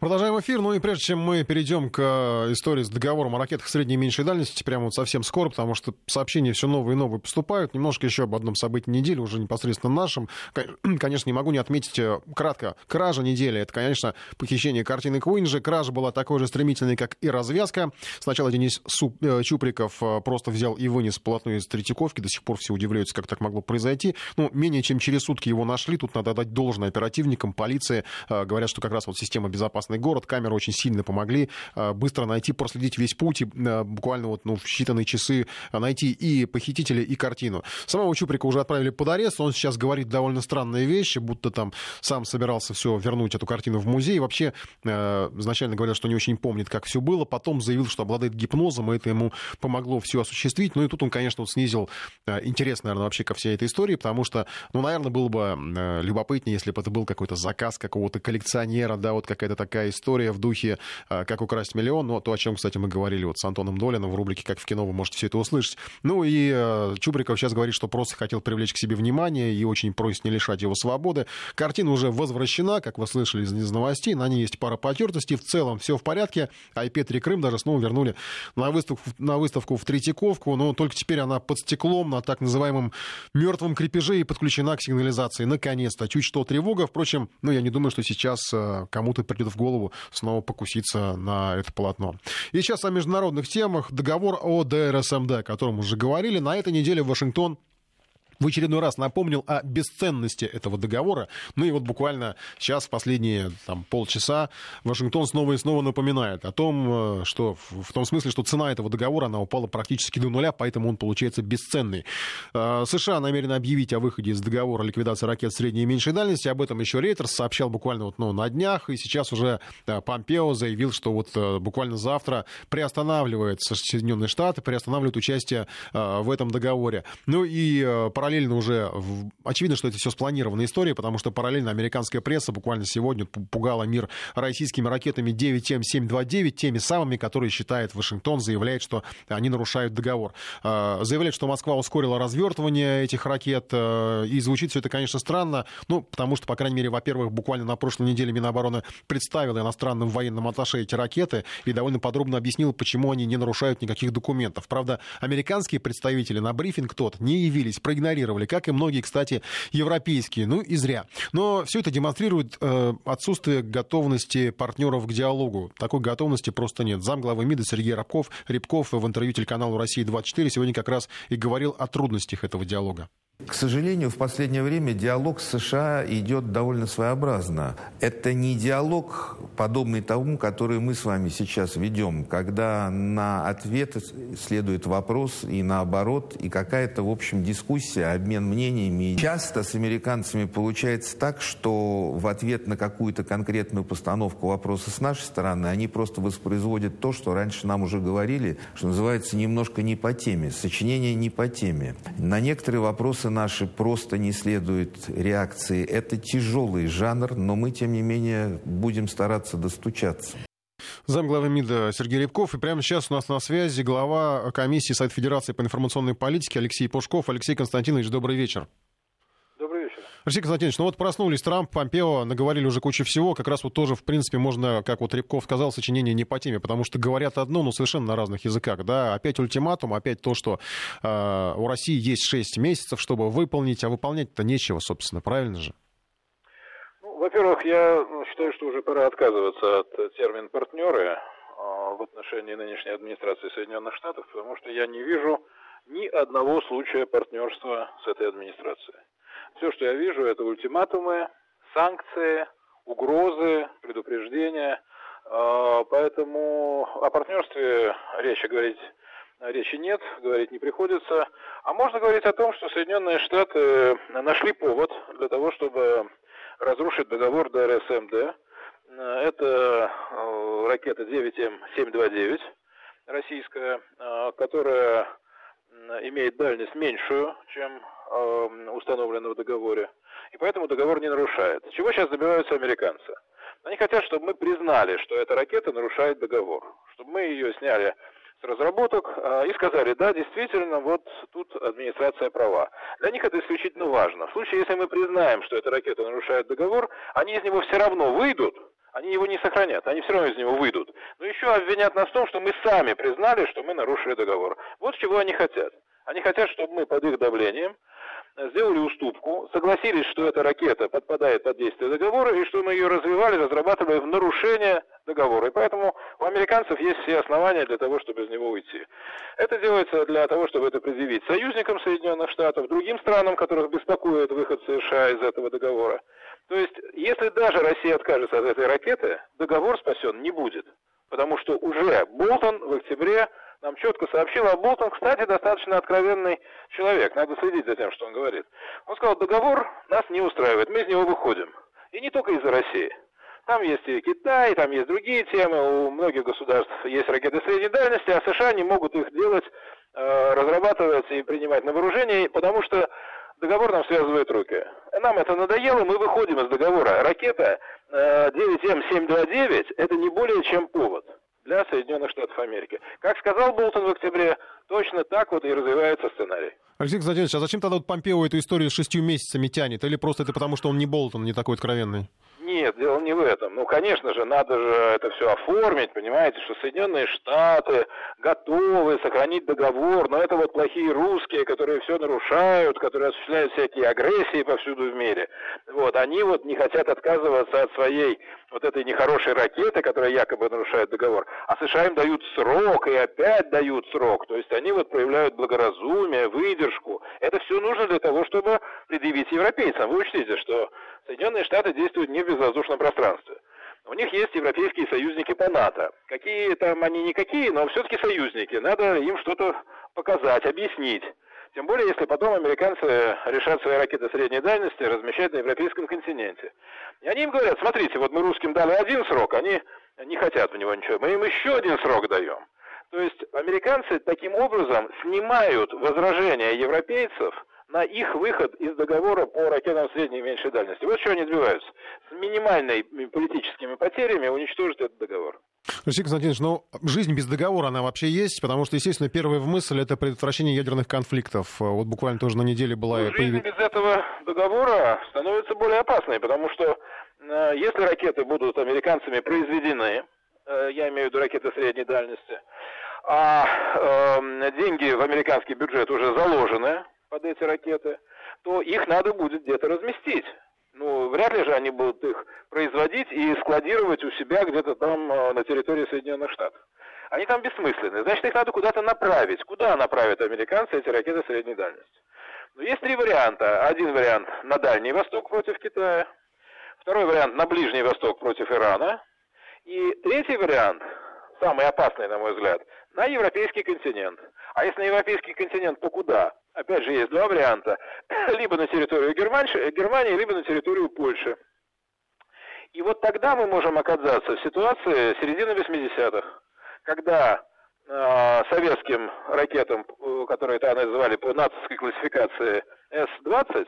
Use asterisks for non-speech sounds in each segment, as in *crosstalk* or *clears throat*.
Продолжаем эфир. Ну и прежде чем мы перейдем к э, истории с договором о ракетах средней и меньшей дальности, прямо вот совсем скоро, потому что сообщения все новые и новые поступают. Немножко еще об одном событии недели, уже непосредственно нашем. *clears throat* Конечно, не могу не отметить э, кратко. Кража недели — это, конечно, похищение картины Куинджи. Кража была такой же стремительной, как и развязка. Сначала Денис Суп, э, Чуприков просто взял и вынес полотно из Третьяковки. До сих пор все удивляются, как так могло произойти. Ну, менее чем через сутки его нашли. Тут надо дать должное оперативникам, полиции. Говорят, что как раз вот система безопасности безопасный город. Камеры очень сильно помогли э, быстро найти, проследить весь путь и э, буквально вот, ну, в считанные часы найти и похитителя, и картину. Самого Чуприка уже отправили под арест. Он сейчас говорит довольно странные вещи, будто там сам собирался все вернуть эту картину в музей. Вообще, э, изначально говорил, что не очень помнит, как все было. Потом заявил, что обладает гипнозом, и это ему помогло все осуществить. Ну и тут он, конечно, вот снизил интерес, наверное, вообще ко всей этой истории, потому что, ну, наверное, было бы любопытнее, если бы это был какой-то заказ какого-то коллекционера, да, вот какая-то такая такая история в духе а, «Как украсть миллион», ну, то, о чем, кстати, мы говорили вот с Антоном Долиным в рубрике «Как в кино» вы можете все это услышать. Ну и а, Чубриков сейчас говорит, что просто хотел привлечь к себе внимание и очень просит не лишать его свободы. Картина уже возвращена, как вы слышали из, новостей, на ней есть пара потертостей, в целом все в порядке, а и Петри Крым даже снова вернули на выставку, на выставку в Третьяковку, но только теперь она под стеклом на так называемом мертвом крепеже и подключена к сигнализации. Наконец-то. Чуть что тревога. Впрочем, ну, я не думаю, что сейчас а, кому-то придет в голову голову снова покуситься на это полотно. И сейчас о международных темах. Договор о ДРСМД, о котором уже говорили. На этой неделе Вашингтон в очередной раз напомнил о бесценности этого договора. Ну и вот буквально сейчас, в последние там, полчаса, Вашингтон снова и снова напоминает о том, э, что в том смысле, что цена этого договора, она упала практически до нуля, поэтому он получается бесценный. Э, США намерены объявить о выходе из договора ликвидации ракет средней и меньшей дальности. Об этом еще Рейтерс сообщал буквально вот, ну, на днях, и сейчас уже э, Помпео заявил, что вот буквально завтра приостанавливает Соединенные Штаты, приостанавливает участие в этом договоре. Ну и параллельно параллельно уже, очевидно, что это все спланированная история, потому что параллельно американская пресса буквально сегодня пугала мир российскими ракетами 9М729, теми самыми, которые считает Вашингтон, заявляет, что они нарушают договор. А, заявляет, что Москва ускорила развертывание этих ракет, а, и звучит все это, конечно, странно, ну, потому что, по крайней мере, во-первых, буквально на прошлой неделе Минобороны представила иностранным военным атташе эти ракеты и довольно подробно объяснила, почему они не нарушают никаких документов. Правда, американские представители на брифинг тот не явились, проигнорировали игнорировали, как и многие, кстати, европейские. Ну и зря. Но все это демонстрирует э, отсутствие готовности партнеров к диалогу. Такой готовности просто нет. Замглавы МИДа Сергей Рябков, Рябков в интервью телеканалу «Россия-24» сегодня как раз и говорил о трудностях этого диалога. К сожалению, в последнее время диалог с США идет довольно своеобразно. Это не диалог, подобный тому, который мы с вами сейчас ведем, когда на ответ следует вопрос и наоборот, и какая-то, в общем, дискуссия, обмен мнениями. Часто с американцами получается так, что в ответ на какую-то конкретную постановку вопроса с нашей стороны они просто воспроизводят то, что раньше нам уже говорили, что называется немножко не по теме, сочинение не по теме. На некоторые вопросы наши просто не следуют реакции. Это тяжелый жанр, но мы, тем не менее, будем стараться достучаться. Замглавы МИДа Сергей Рябков. И прямо сейчас у нас на связи глава комиссии Совет Федерации по информационной политике Алексей Пушков. Алексей Константинович, добрый вечер. Алексей Константинович, ну вот проснулись Трамп, Помпео, наговорили уже кучу всего. Как раз вот тоже, в принципе, можно, как вот Рябков сказал, сочинение не по теме, потому что говорят одно, но совершенно на разных языках. Да? Опять ультиматум, опять то, что э, у России есть 6 месяцев, чтобы выполнить, а выполнять-то нечего, собственно, правильно же? Ну, во-первых, я считаю, что уже пора отказываться от термина «партнеры» а, в отношении нынешней администрации Соединенных Штатов, потому что я не вижу ни одного случая партнерства с этой администрацией. Все, что я вижу, это ультиматумы, санкции, угрозы, предупреждения. А, поэтому о партнерстве речи говорить речи нет, говорить не приходится. А можно говорить о том, что Соединенные Штаты нашли повод для того, чтобы разрушить договор ДРСМД. Это э, ракета 9М729 российская, э, которая имеет дальность меньшую, чем э, установлено в договоре. И поэтому договор не нарушает. Чего сейчас добиваются американцы? Они хотят, чтобы мы признали, что эта ракета нарушает договор. Чтобы мы ее сняли с разработок э, и сказали, да, действительно, вот тут администрация права. Для них это исключительно важно. В случае, если мы признаем, что эта ракета нарушает договор, они из него все равно выйдут, Они его не сохранят, они все равно из него выйдут. Но еще обвинят нас в том, что мы сами признали, что мы нарушили договор. Вот чего они хотят. Они хотят, чтобы мы под их давлением сделали уступку, согласились, что эта ракета подпадает под действие договора, и что мы ее развивали, разрабатывали в нарушение договора. И поэтому у американцев есть все основания для того, чтобы из него уйти. Это делается для того, чтобы это предъявить союзникам Соединенных Штатов, другим странам, которых беспокоит выход США из этого договора. То есть, если даже Россия откажется от этой ракеты, договор спасен не будет. Потому что уже Болтон в октябре нам четко сообщил, а Болтон, кстати, достаточно откровенный человек, надо следить за тем, что он говорит. Он сказал, договор нас не устраивает, мы из него выходим. И не только из-за России. Там есть и Китай, там есть другие темы, у многих государств есть ракеты средней дальности, а США не могут их делать, э, разрабатывать и принимать на вооружение, потому что договор нам связывает руки. Нам это надоело, мы выходим из договора. Ракета 9М729 э, это не более чем повод для Соединенных Штатов Америки. Как сказал Болтон в октябре, точно так вот и развивается сценарий. Алексей Константинович, а зачем тогда вот Помпео эту историю с шестью месяцами тянет? Или просто это потому, что он не Болтон, не такой откровенный? Нет, дело не в этом. Ну, конечно же, надо же это все оформить, понимаете, что Соединенные Штаты готовы сохранить договор, но это вот плохие русские, которые все нарушают, которые осуществляют всякие агрессии повсюду в мире. Вот, они вот не хотят отказываться от своей вот этой нехорошей ракеты, которая якобы нарушает договор, а США им дают срок и опять дают срок. То есть они вот проявляют благоразумие, выдержку. Это все нужно для того, чтобы предъявить европейцам. Вы учтите, что Соединенные Штаты действуют не в безвоздушном пространстве. У них есть европейские союзники по НАТО. Какие там они никакие, но все-таки союзники. Надо им что-то показать, объяснить. Тем более, если потом американцы решат свои ракеты средней дальности размещать на европейском континенте. И они им говорят, смотрите, вот мы русским дали один срок, они не хотят в него ничего, мы им еще один срок даем. То есть американцы таким образом снимают возражения европейцев на их выход из договора по ракетам средней и меньшей дальности. Вот чего они добиваются. С минимальными политическими потерями уничтожить этот договор. Алексей Константинович, ну, жизнь без договора, она вообще есть, потому что, естественно, первая мысль — это предотвращение ядерных конфликтов. Вот буквально тоже на неделе была... Ну, жизнь без этого договора становится более опасной, потому что э, если ракеты будут американцами произведены, э, я имею в виду ракеты средней дальности, а э, деньги в американский бюджет уже заложены, под эти ракеты, то их надо будет где-то разместить. Ну, вряд ли же они будут их производить и складировать у себя где-то там э, на территории Соединенных Штатов. Они там бессмысленны. Значит, их надо куда-то направить. Куда направят американцы эти ракеты средней дальности? Ну, есть три варианта. Один вариант на Дальний Восток против Китая. Второй вариант на Ближний Восток против Ирана. И третий вариант, самый опасный, на мой взгляд, на европейский континент. А если на европейский континент, то куда? Опять же, есть два варианта. *clears throat* Либо на территорию Германии, либо на территорию Польши. И вот тогда мы можем оказаться в ситуации середины 80-х, когда э, советским ракетам, э, которые тогда называли по нацистской классификации С-20,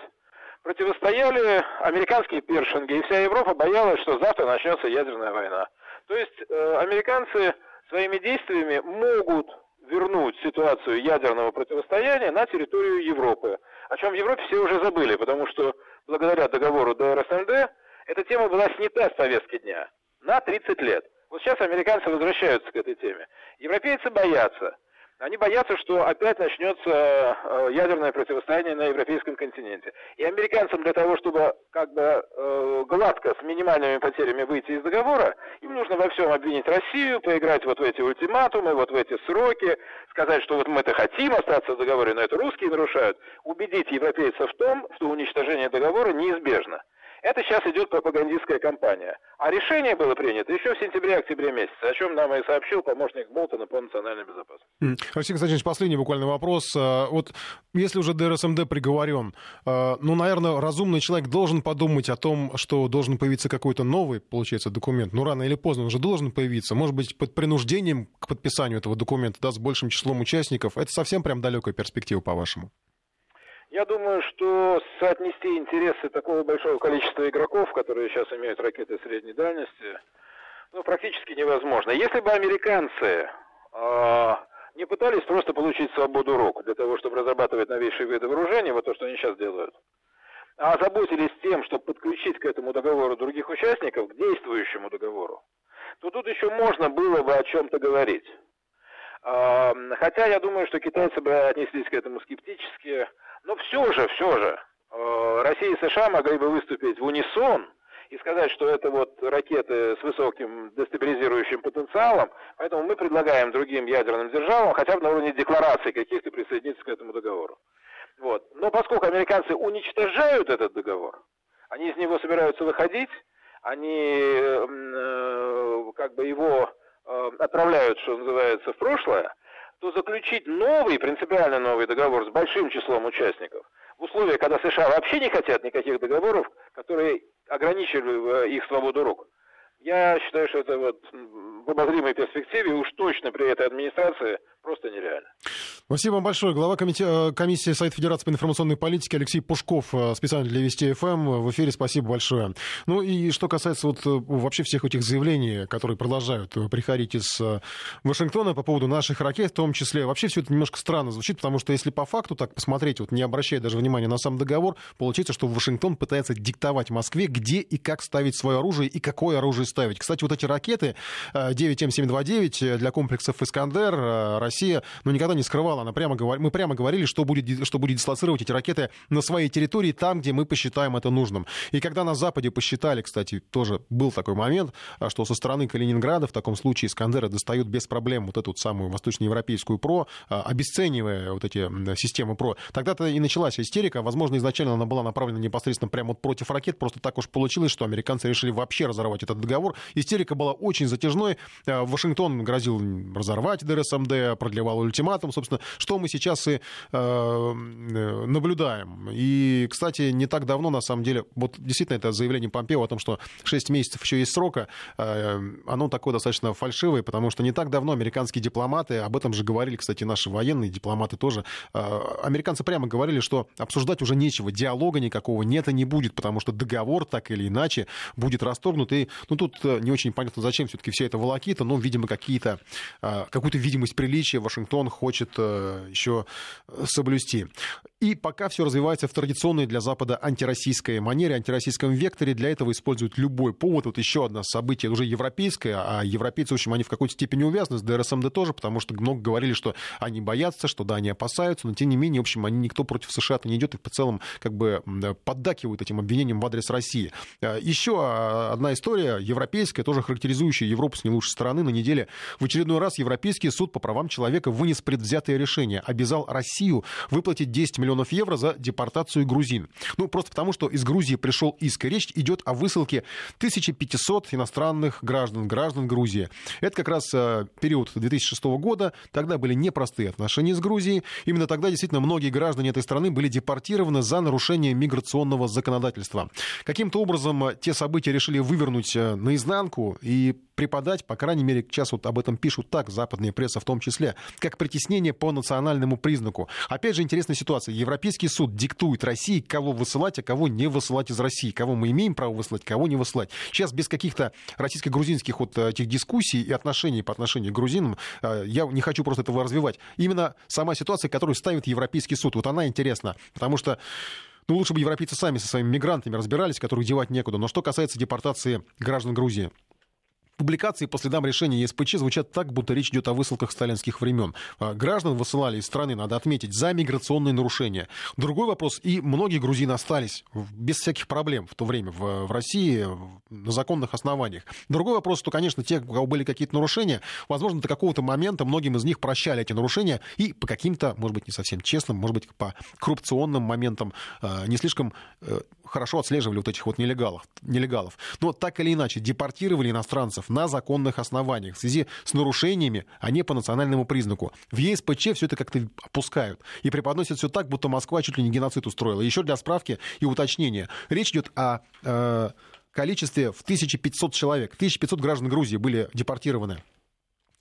противостояли американские першинги, и вся Европа боялась, что завтра начнется ядерная война. То есть э, американцы своими действиями могут вернуть ситуацию ядерного противостояния на территорию Европы. О чем в Европе все уже забыли, потому что благодаря договору ДРСМД эта тема была снята с повестки дня на 30 лет. Вот сейчас американцы возвращаются к этой теме. Европейцы боятся – они боятся, что опять начнется э, ядерное противостояние на европейском континенте. И американцам для того, чтобы как бы э, гладко, с минимальными потерями выйти из договора, им нужно во всем обвинить Россию, поиграть вот в эти ультиматумы, вот в эти сроки, сказать, что вот мы-то хотим остаться в договоре, но это русские нарушают, убедить европейцев в том, что уничтожение договора неизбежно. Это сейчас идет пропагандистская кампания. А решение было принято еще в сентябре-октябре месяце, о чем нам и сообщил помощник Болтона по национальной безопасности. Алексей Константинович, последний буквально вопрос. А, вот если уже ДРСМД приговорен, а, ну, наверное, разумный человек должен подумать о том, что должен появиться какой-то новый, получается, документ. Ну, рано или поздно он уже должен появиться. Может быть, под принуждением к подписанию этого документа, да, с большим числом участников. Это совсем прям далекая перспектива, по-вашему? Я думаю, что соотнести интересы такого большого количества игроков, которые сейчас имеют ракеты средней дальности, ну, практически невозможно. Если бы американцы э, не пытались просто получить свободу рук для того, чтобы разрабатывать новейшие виды вооружений, вот то, что они сейчас делают, а озаботились тем, чтобы подключить к этому договору других участников, к действующему договору, то тут еще можно было бы о чем-то говорить. Хотя я думаю, что китайцы бы отнеслись к этому скептически. Но все же, все же, э, Россия и США могли бы выступить в унисон и сказать, что это вот ракеты с высоким дестабилизирующим потенциалом, поэтому мы предлагаем другим ядерным державам хотя бы на уровне декларации каких-то присоединиться к этому договору. Вот. Но поскольку американцы уничтожают этот договор, они из него собираются выходить, они э, как бы его э, отправляют, что называется, в прошлое, то заключить новый, принципиально новый договор с большим числом участников в условиях, когда США вообще не хотят никаких договоров, которые ограничивали их свободу рук. Я считаю, что это вот в обозримой перспективе уж точно при этой администрации просто нереально. Спасибо вам большое. Глава комите... комиссии Совета Федерации по информационной политике Алексей Пушков, э, специально для Вести ФМ. В эфире спасибо большое. Ну и что касается вот э, вообще всех этих заявлений, которые продолжают э, приходить из Вашингтона по поводу наших ракет, в том числе, вообще все это немножко странно звучит, потому что если по факту так посмотреть, вот не обращая даже внимания на сам договор, получается, что Вашингтон пытается диктовать Москве, где и как ставить свое оружие и какое оружие ставить. Кстати, вот эти ракеты 9М729 для комплексов «Искандер» Россия ну, никогда не скрывала она прямо, мы прямо говорили, что будет, что будет дислоцировать эти ракеты на своей территории, там, где мы посчитаем это нужным. И когда на Западе посчитали, кстати, тоже был такой момент, а, что со стороны Калининграда в таком случае Искандеры достают без проблем вот эту самую восточноевропейскую ПРО, а, обесценивая вот эти системы ПРО, тогда-то и началась истерика. Возможно, изначально она была направлена непосредственно прямо вот против ракет, просто так уж получилось, что американцы решили вообще разорвать этот договор. Истерика была очень затяжной. А, Вашингтон грозил разорвать ДРСМД, продлевал ультиматум, собственно, что мы сейчас и э, наблюдаем. И, кстати, не так давно, на самом деле, вот действительно это заявление Помпео о том, что 6 месяцев еще есть срока, э, оно такое достаточно фальшивое, потому что не так давно американские дипломаты, об этом же говорили, кстати, наши военные дипломаты тоже, э, американцы прямо говорили, что обсуждать уже нечего, диалога никакого нет и не будет, потому что договор так или иначе будет расторгнут. И ну, тут э, не очень понятно, зачем все-таки вся эта волокита, но, видимо, какие-то, э, какую-то видимость приличия Вашингтон хочет э, еще соблюсти. И пока все развивается в традиционной для Запада антироссийской манере, антироссийском векторе, для этого используют любой повод. Вот еще одно событие уже европейское, а европейцы, в общем, они в какой-то степени увязаны с ДРСМД тоже, потому что много говорили, что они боятся, что да, они опасаются, но тем не менее, в общем, они никто против США-то не идет и по целом как бы поддакивают этим обвинениям в адрес России. А, еще одна история европейская, тоже характеризующая Европу с не лучшей стороны. На неделе в очередной раз Европейский суд по правам человека вынес предвзятое решение обязал Россию выплатить 10 миллионов евро за депортацию грузин. Ну, просто потому, что из Грузии пришел иск, речь идет о высылке 1500 иностранных граждан, граждан Грузии. Это как раз э, период 2006 года, тогда были непростые отношения с Грузией. Именно тогда действительно многие граждане этой страны были депортированы за нарушение миграционного законодательства. Каким-то образом э, те события решили вывернуть э, наизнанку и преподать, по крайней мере, сейчас вот об этом пишут так, западная пресса в том числе, как притеснение по национальному признаку. Опять же, интересная ситуация. Европейский суд диктует России, кого высылать, а кого не высылать из России. Кого мы имеем право высылать, кого не высылать. Сейчас без каких-то российско-грузинских вот э, этих дискуссий и отношений по отношению к грузинам, э, я не хочу просто этого развивать. Именно сама ситуация, которую ставит Европейский суд, вот она интересна. Потому что ну, лучше бы европейцы сами со своими мигрантами разбирались, которых девать некуда. Но что касается депортации граждан Грузии, Публикации по следам решения ЕСПЧ звучат так, будто речь идет о высылках сталинских времен. А, граждан высылали из страны, надо отметить, за миграционные нарушения. Другой вопрос, и многие грузины остались без всяких проблем в то время в, в России на законных основаниях. Другой вопрос, что, конечно, те, у кого были какие-то нарушения, возможно, до какого-то момента многим из них прощали эти нарушения и по каким-то, может быть, не совсем честным, может быть, по коррупционным моментам а, не слишком э, хорошо отслеживали вот этих вот нелегалов. нелегалов. Но так или иначе, депортировали иностранцев на законных основаниях в связи с нарушениями, а не по национальному признаку. В ЕСПЧ все это как-то опускают и преподносят все так, будто Москва чуть ли не геноцид устроила. Еще для справки и уточнения. Речь идет о э, количестве в 1500 человек. 1500 граждан Грузии были депортированы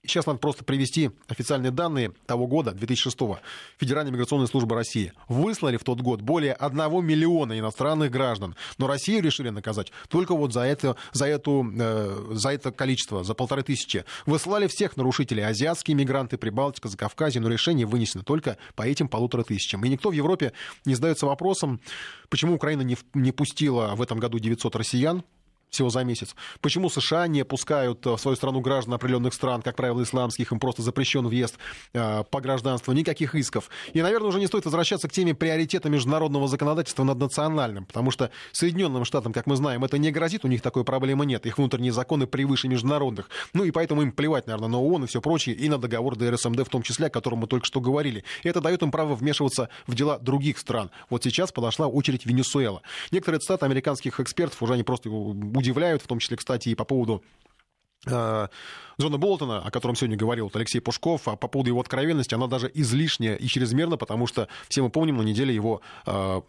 Сейчас надо просто привести официальные данные того года, 2006 -го. Федеральная миграционная служба России выслали в тот год более 1 миллиона иностранных граждан. Но Россию решили наказать только вот за это, за эту, э, за это количество, за полторы тысячи. Выслали всех нарушителей, азиатские мигранты, Прибалтика, Закавказье, но решение вынесено только по этим полутора тысячам. И никто в Европе не задается вопросом, почему Украина не, не пустила в этом году 900 россиян, всего за месяц. Почему США не пускают в свою страну граждан определенных стран, как правило, исламских, им просто запрещен въезд э, по гражданству, никаких исков. И, наверное, уже не стоит возвращаться к теме приоритета международного законодательства над национальным, потому что Соединенным Штатам, как мы знаем, это не грозит, у них такой проблемы нет, их внутренние законы превыше международных. Ну и поэтому им плевать, наверное, на ООН и все прочее, и на договор ДРСМД в том числе, о котором мы только что говорили. И это дает им право вмешиваться в дела других стран. Вот сейчас подошла очередь Венесуэла. Некоторые цитаты американских экспертов уже они просто удивляют, в том числе, кстати, и по поводу э, Джона Болтона, о котором сегодня говорил вот Алексей Пушков, а по поводу его откровенности, она даже излишняя и чрезмерна, потому что все мы помним, на неделе его э,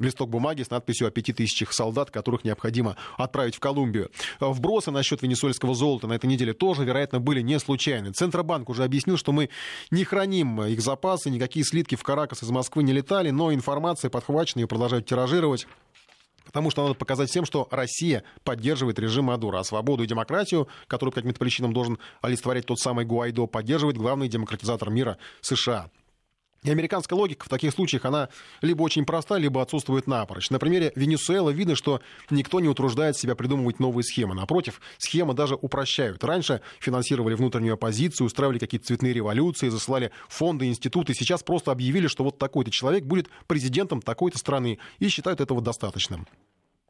листок бумаги с надписью о пяти тысячах солдат, которых необходимо отправить в Колумбию. Вбросы насчет венесуэльского золота на этой неделе тоже, вероятно, были не случайны. Центробанк уже объяснил, что мы не храним их запасы, никакие слитки в Каракас из Москвы не летали, но информация подхвачена и продолжают тиражировать. Потому что надо показать всем, что Россия поддерживает режим Мадуро, а свободу и демократию, которую по каким-то причинам должен олицетворять тот самый Гуайдо, поддерживает главный демократизатор мира США. И американская логика в таких случаях, она либо очень проста, либо отсутствует напрочь. На примере Венесуэлы видно, что никто не утруждает себя придумывать новые схемы. Напротив, схемы даже упрощают. Раньше финансировали внутреннюю оппозицию, устраивали какие-то цветные революции, засылали фонды, институты. Сейчас просто объявили, что вот такой-то человек будет президентом такой-то страны и считают этого достаточным.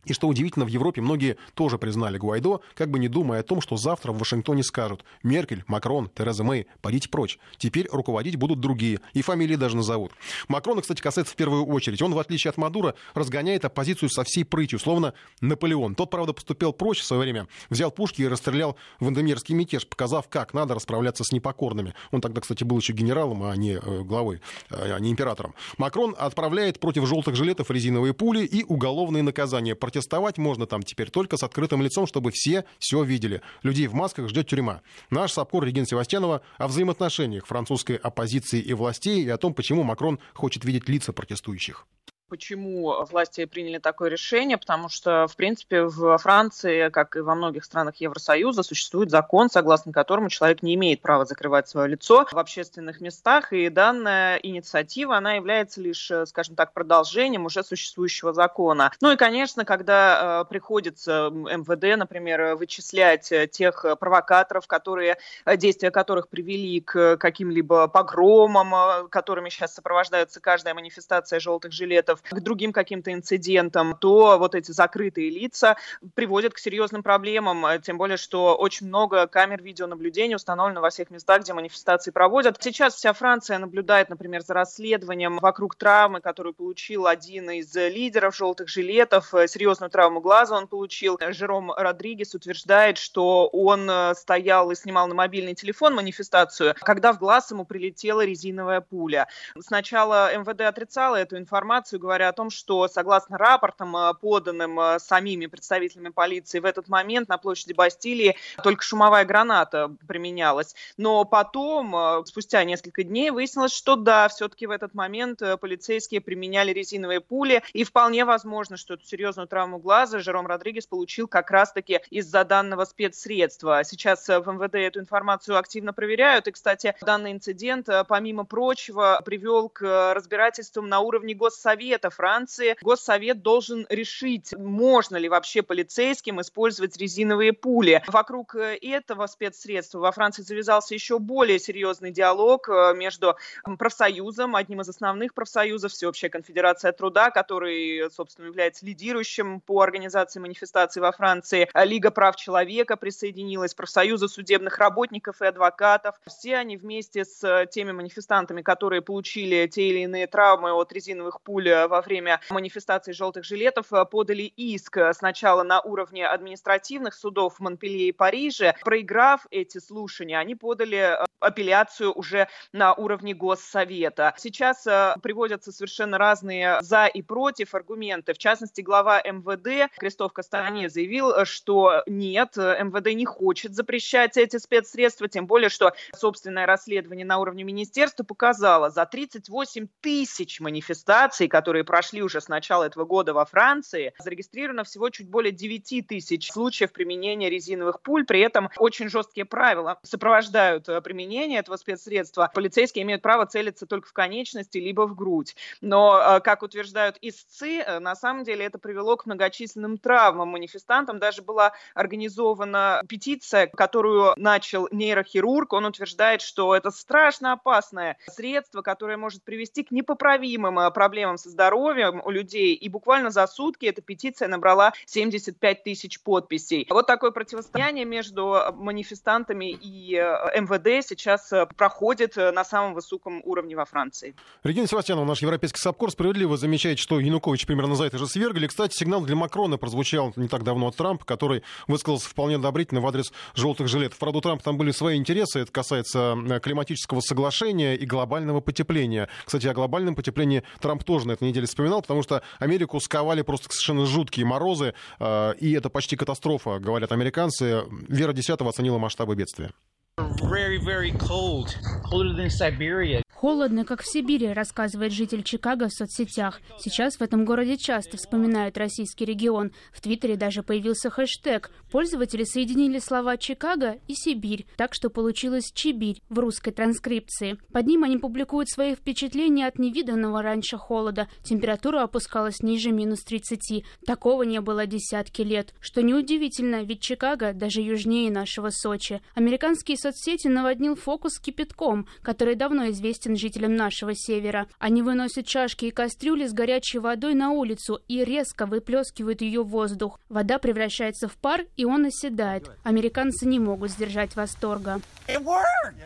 И что удивительно, в Европе многие тоже признали Гуайдо, как бы не думая о том, что завтра в Вашингтоне скажут «Меркель, Макрон, Тереза Мэй, пойдите прочь». Теперь руководить будут другие, и фамилии даже назовут. Макрона, кстати, касается в первую очередь. Он, в отличие от Мадура, разгоняет оппозицию со всей прытью, словно Наполеон. Тот, правда, поступил проще в свое время, взял пушки и расстрелял вандемирский мятеж, показав, как надо расправляться с непокорными. Он тогда, кстати, был еще генералом, а не э, главой, а не императором. Макрон отправляет против желтых жилетов резиновые пули и уголовные наказания – протестовать можно там теперь только с открытым лицом, чтобы все все видели. Людей в масках ждет тюрьма. Наш САПКОР Регина Севастьянова о взаимоотношениях французской оппозиции и властей и о том, почему Макрон хочет видеть лица протестующих. Почему власти приняли такое решение? Потому что, в принципе, в Франции, как и во многих странах Евросоюза, существует закон, согласно которому человек не имеет права закрывать свое лицо в общественных местах, и данная инициатива, она является лишь, скажем так, продолжением уже существующего закона. Ну и, конечно, когда э, приходится МВД, например, вычислять тех провокаторов, которые, действия которых привели к каким-либо погромам, э, которыми сейчас сопровождается каждая манифестация желтых жилетов, к другим каким-то инцидентам, то вот эти закрытые лица приводят к серьезным проблемам, тем более, что очень много камер видеонаблюдения установлено во всех местах, где манифестации проводят. Сейчас вся Франция наблюдает, например, за расследованием вокруг травмы, которую получил один из лидеров желтых жилетов, серьезную травму глаза он получил. Жером Родригес утверждает, что он э, стоял и снимал на мобильный телефон манифестацию, когда в глаз ему прилетела резиновая пуля. Сначала МВД отрицала эту информацию, говоря о том, что согласно рапортам, э, поданным э, самими представителями полиции, в этот момент на площади Бастилии только шумовая граната применялась. Но потом, э, спустя несколько дней, выяснилось, что да, все-таки в этот момент полицейские применяли резиновые пули, и вполне возможно, что эту серьезную травму глаза Жером Родригес получил как раз-таки из-за данного спецсредства. Сейчас в МВД эту информацию активно проверяют, и, кстати, данный инцидент, помимо прочего, привел к разбирательствам на уровне Госсовета, Совета Франции Госсовет должен решить, можно ли вообще полицейским использовать резиновые пули. Вокруг э, этого спецсредства во Франции завязался еще более серьезный диалог э, между профсоюзом, одним из основных профсоюзов, Всеобщая конфедерация труда, который, собственно, является лидирующим по организации манифестаций во Франции. Лига прав человека присоединилась, профсоюзы судебных работников и адвокатов. Все они вместе с теми манифестантами, которые получили те или иные травмы от резиновых пуль во время манифестации желтых жилетов э, подали иск сначала на уровне административных судов в Монпелье и Париже. Проиграв эти слушания, они подали э, апелляцию уже на уровне Госсовета. Сейчас э, приводятся совершенно разные за и против аргументы. В частности, глава МВД Кристоф Кастанье заявил, что нет, МВД не хочет запрещать эти спецсредства, тем более, что собственное расследование на уровне министерства показало, за 38 тысяч манифестаций, которые прошли уже с начала этого года во Франции, зарегистрировано всего чуть более 9 тысяч случаев применения резиновых пуль. При этом очень жесткие правила сопровождают э, применение этого спецсредства. Полицейские имеют право целиться только в конечности либо в грудь. Но, э, как утверждают истцы, э, на самом деле это привело к многочисленным травмам манифестантам. Даже была организована петиция, которую начал нейрохирург. Он утверждает, что это страшно опасное средство, которое может привести к непоправимым проблемам со здоровьем у людей. И буквально за сутки эта петиция набрала 75 тысяч подписей. Вот такое противостояние между манифестантами и МВД сейчас проходит на самом высоком уровне во Франции. Регина Севастьянова, наш европейский САПКОР, справедливо замечает, что Янукович примерно за это же свергли. Кстати, сигнал для Макрона прозвучал не так давно от Трампа, который высказался вполне одобрительно в адрес желтых жилетов. Правда, у Трампа там были свои интересы. Это касается климатического соглашения и глобального потепления. Кстати, о глобальном потеплении Трамп тоже на этой неделе вспоминал, потому что Америку сковали просто совершенно жуткие морозы, э, и это почти катастрофа, говорят американцы. Вера Десятого оценила масштабы бедствия. Very, very cold, colder than Siberia. Холодно, как в Сибири, рассказывает житель Чикаго в соцсетях. Сейчас в этом городе часто вспоминают российский регион. В Твиттере даже появился хэштег. Пользователи соединили слова «Чикаго» и «Сибирь», так что получилось «Чибирь» в русской транскрипции. Под ним они публикуют свои впечатления от невиданного раньше холода. Температура опускалась ниже минус 30. Такого не было десятки лет. Что неудивительно, ведь Чикаго даже южнее нашего Сочи. Американские соцсети наводнил фокус кипятком, который давно известен известен жителям нашего севера. Они выносят чашки и кастрюли с горячей водой на улицу и резко выплескивают ее в воздух. Вода превращается в пар, и он оседает. Американцы не могут сдержать восторга.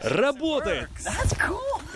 Работает!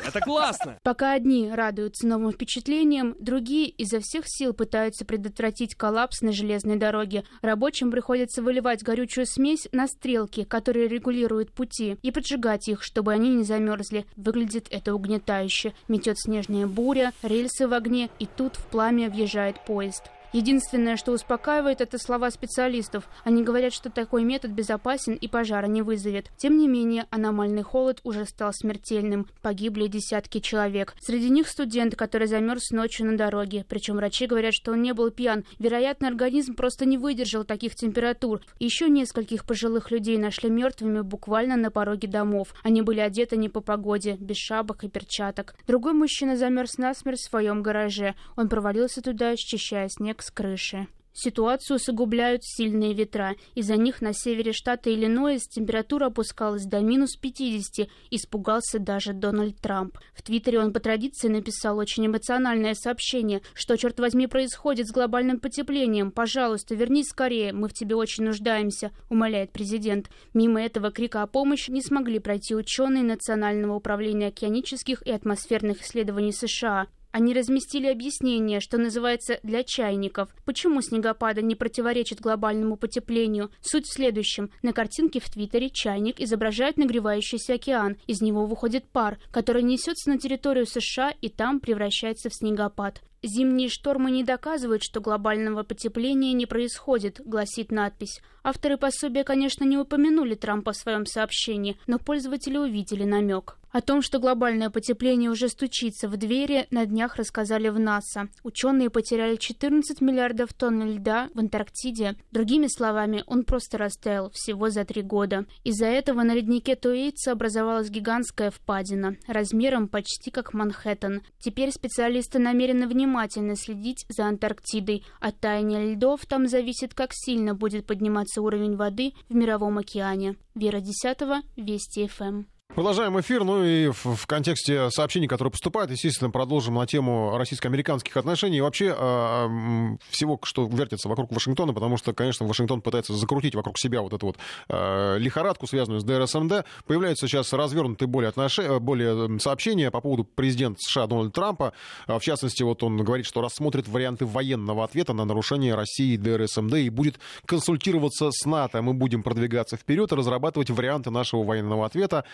Это классно! Пока одни радуются новым впечатлениям, другие изо всех сил пытаются предотвратить коллапс на железной дороге. Рабочим приходится выливать горючую смесь на стрелки, которые регулируют пути, и поджигать их, чтобы они не замерзли. Выглядит это угнетающе угнетающе. Метет снежная буря, рельсы в огне, и тут в пламя въезжает поезд. Единственное, что успокаивает, это слова специалистов. Они говорят, что такой метод безопасен и пожара не вызовет. Тем не менее, аномальный холод уже стал смертельным. Погибли десятки человек. Среди них студент, который замерз ночью на дороге. Причем врачи говорят, что он не был пьян. Вероятно, организм просто не выдержал таких температур. Еще нескольких пожилых людей нашли мертвыми буквально на пороге домов. Они были одеты не по погоде, без шапок и перчаток. Другой мужчина замерз насмерть в своем гараже. Он провалился туда, счищая снег снег с крыши. Ситуацию усугубляют сильные ветра. Из-за них на севере штата Иллинойс температура опускалась до минус 50. Испугался даже Дональд Трамп. В Твиттере он по традиции написал очень эмоциональное сообщение, что, черт возьми, происходит с глобальным потеплением. Пожалуйста, вернись скорее, мы в тебе очень нуждаемся, умоляет президент. Мимо этого крика о помощи не смогли пройти ученые Национального управления океанических и атмосферных исследований США. Они разместили объяснение, что называется «для чайников». Почему снегопады не противоречат глобальному потеплению? Суть в следующем. На картинке в Твиттере чайник изображает нагревающийся океан. Из него выходит пар, который несется на территорию США и там превращается в снегопад. «Зимние штормы не доказывают, что глобального потепления не происходит», — гласит надпись. Авторы пособия, конечно, не упомянули Трампа в своем сообщении, но пользователи увидели намек. О том, что глобальное потепление уже стучится в двери, на днях рассказали в НАСА. Ученые потеряли 14 миллиардов тонн льда в Антарктиде. Другими словами, он просто растаял всего за три года. Из-за этого на леднике Туэйтса образовалась гигантская впадина, размером почти как Манхэттен. Теперь специалисты намерены внимательно следить за Антарктидой. От таяния льдов там зависит, как сильно будет подниматься уровень воды в Мировом океане. Вера Десятого, Вести ФМ. Продолжаем эфир, ну и в, в контексте сообщений, которые поступают, естественно, продолжим на тему российско-американских отношений и вообще э, всего, что вертится вокруг Вашингтона, потому что, конечно, Вашингтон пытается закрутить вокруг себя вот эту вот э, лихорадку, связанную с ДРСМД. Появляются сейчас развернутые более, отнош... более сообщения по поводу президента США Дональда Трампа. В частности, вот он говорит, что рассмотрит варианты военного ответа на нарушение России ДРСМД и будет консультироваться с НАТО. Мы будем продвигаться вперед и разрабатывать варианты нашего военного ответа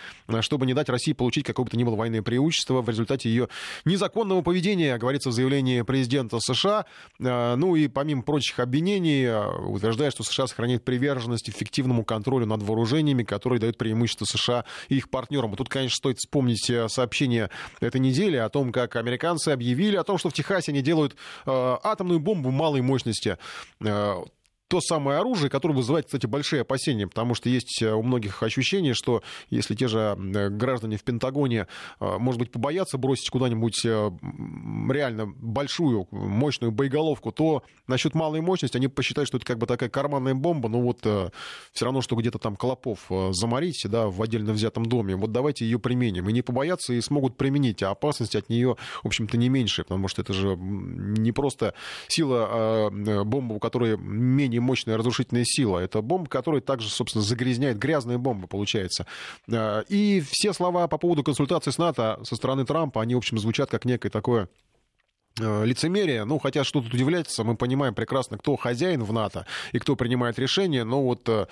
чтобы не дать России получить какое бы то ни было военное преимущество в результате ее незаконного поведения, говорится в заявлении президента США. Ну и помимо прочих обвинений, утверждает, что США сохраняет приверженность эффективному контролю над вооружениями, которые дают преимущество США и их партнерам. И тут, конечно, стоит вспомнить сообщение этой недели о том, как американцы объявили о том, что в Техасе они делают атомную бомбу малой мощности то самое оружие, которое вызывает, кстати, большие опасения, потому что есть э, у многих ощущение, что если те же э, граждане в Пентагоне, э, может быть, побоятся бросить куда-нибудь реально большую, мощную боеголовку, то насчет малой мощности они посчитают, что это как бы такая карманная бомба, ну вот все равно, что где-то там клопов заморить, да, в отдельно взятом доме, вот давайте ее применим. И не побоятся, и смогут применить, а опасность от нее, в общем-то, не меньше, потому что это же не просто сила а бомбы, у которой менее мощная разрушительная сила. Это бомба, которая также, собственно, загрязняет, грязная бомба получается. Э, и все слова по поводу консультации с НАТО со стороны Трампа, они, в общем, звучат как некое такое лицемерие. Ну, хотя что тут удивляется, мы понимаем прекрасно, кто хозяин в НАТО и кто принимает решения, но вот э,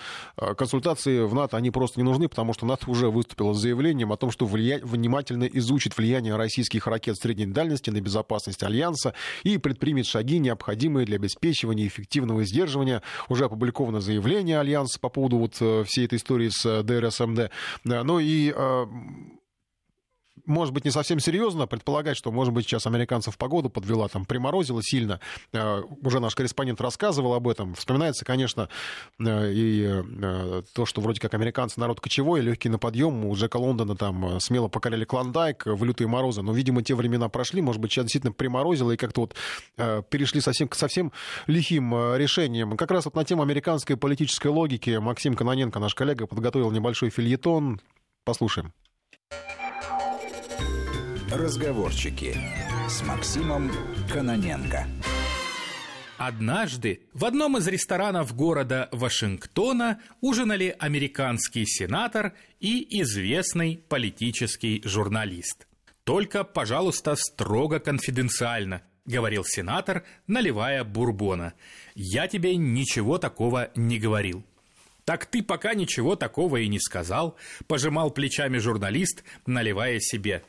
консультации в НАТО, они просто не нужны, потому что НАТО уже выступило с заявлением о том, что влия... внимательно изучит влияние российских ракет средней дальности на безопасность Альянса и предпримет шаги, необходимые для обеспечивания эффективного сдерживания. Уже опубликовано заявление Альянса по поводу вот э, всей этой истории с ДРСМД. Ну и может быть, не совсем серьезно предполагать, что, может быть, сейчас американцев погоду подвела, там, приморозило сильно. Э, уже наш корреспондент рассказывал об этом. Вспоминается, конечно, э, и э, то, что вроде как американцы народ кочевой, легкий на подъем. У Джека Лондона там смело покоряли Клондайк в лютые морозы. Но, видимо, те времена прошли. Может быть, сейчас действительно приморозило и как-то вот перешли совсем к совсем лихим решениям. Как раз вот на тему американской политической логики Максим Каноненко, наш коллега, подготовил небольшой фильетон. Послушаем. Разговорчики с Максимом Каноненко. Однажды в одном из ресторанов города Вашингтона ужинали американский сенатор и известный политический журналист. «Только, пожалуйста, строго конфиденциально», — говорил сенатор, наливая бурбона. «Я тебе ничего такого не говорил». «Так ты пока ничего такого и не сказал», — пожимал плечами журналист, наливая себе.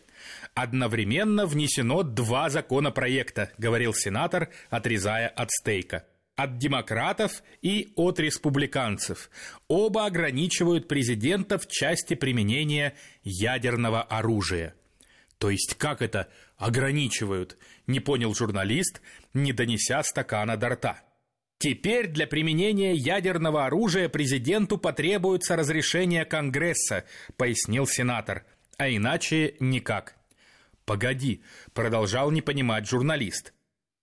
Одновременно внесено два законопроекта, говорил сенатор, отрезая от стейка. От демократов и от республиканцев. Оба ограничивают президента в части применения ядерного оружия. То есть как это ограничивают? Не понял журналист, не донеся стакана до рта. Теперь для применения ядерного оружия президенту потребуется разрешение Конгресса, пояснил сенатор. А иначе никак. Погоди, продолжал не понимать журналист.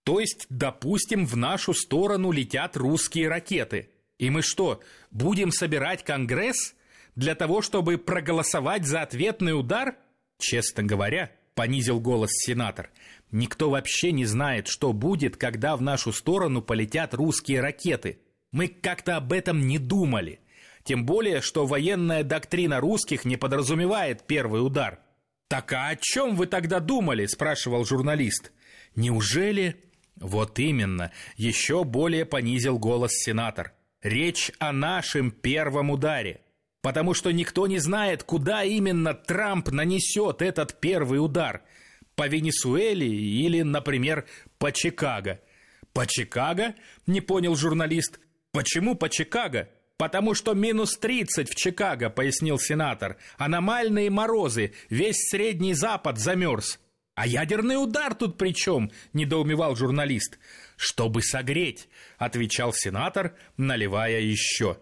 То есть, допустим, в нашу сторону летят русские ракеты. И мы что, будем собирать Конгресс для того, чтобы проголосовать за ответный удар? Честно говоря, понизил голос сенатор, никто вообще не знает, что будет, когда в нашу сторону полетят русские ракеты. Мы как-то об этом не думали. Тем более, что военная доктрина русских не подразумевает первый удар – «Так а о чем вы тогда думали?» – спрашивал журналист. «Неужели...» «Вот именно, еще более понизил голос сенатор. Речь о нашем первом ударе. Потому что никто не знает, куда именно Трамп нанесет этот первый удар. По Венесуэле или, например, по Чикаго». «По Чикаго?» – не понял журналист. «Почему по Чикаго?» «Потому что минус 30 в Чикаго», — пояснил сенатор. «Аномальные морозы, весь Средний Запад замерз». «А ядерный удар тут при чем?» — недоумевал журналист. «Чтобы согреть», — отвечал сенатор, наливая еще.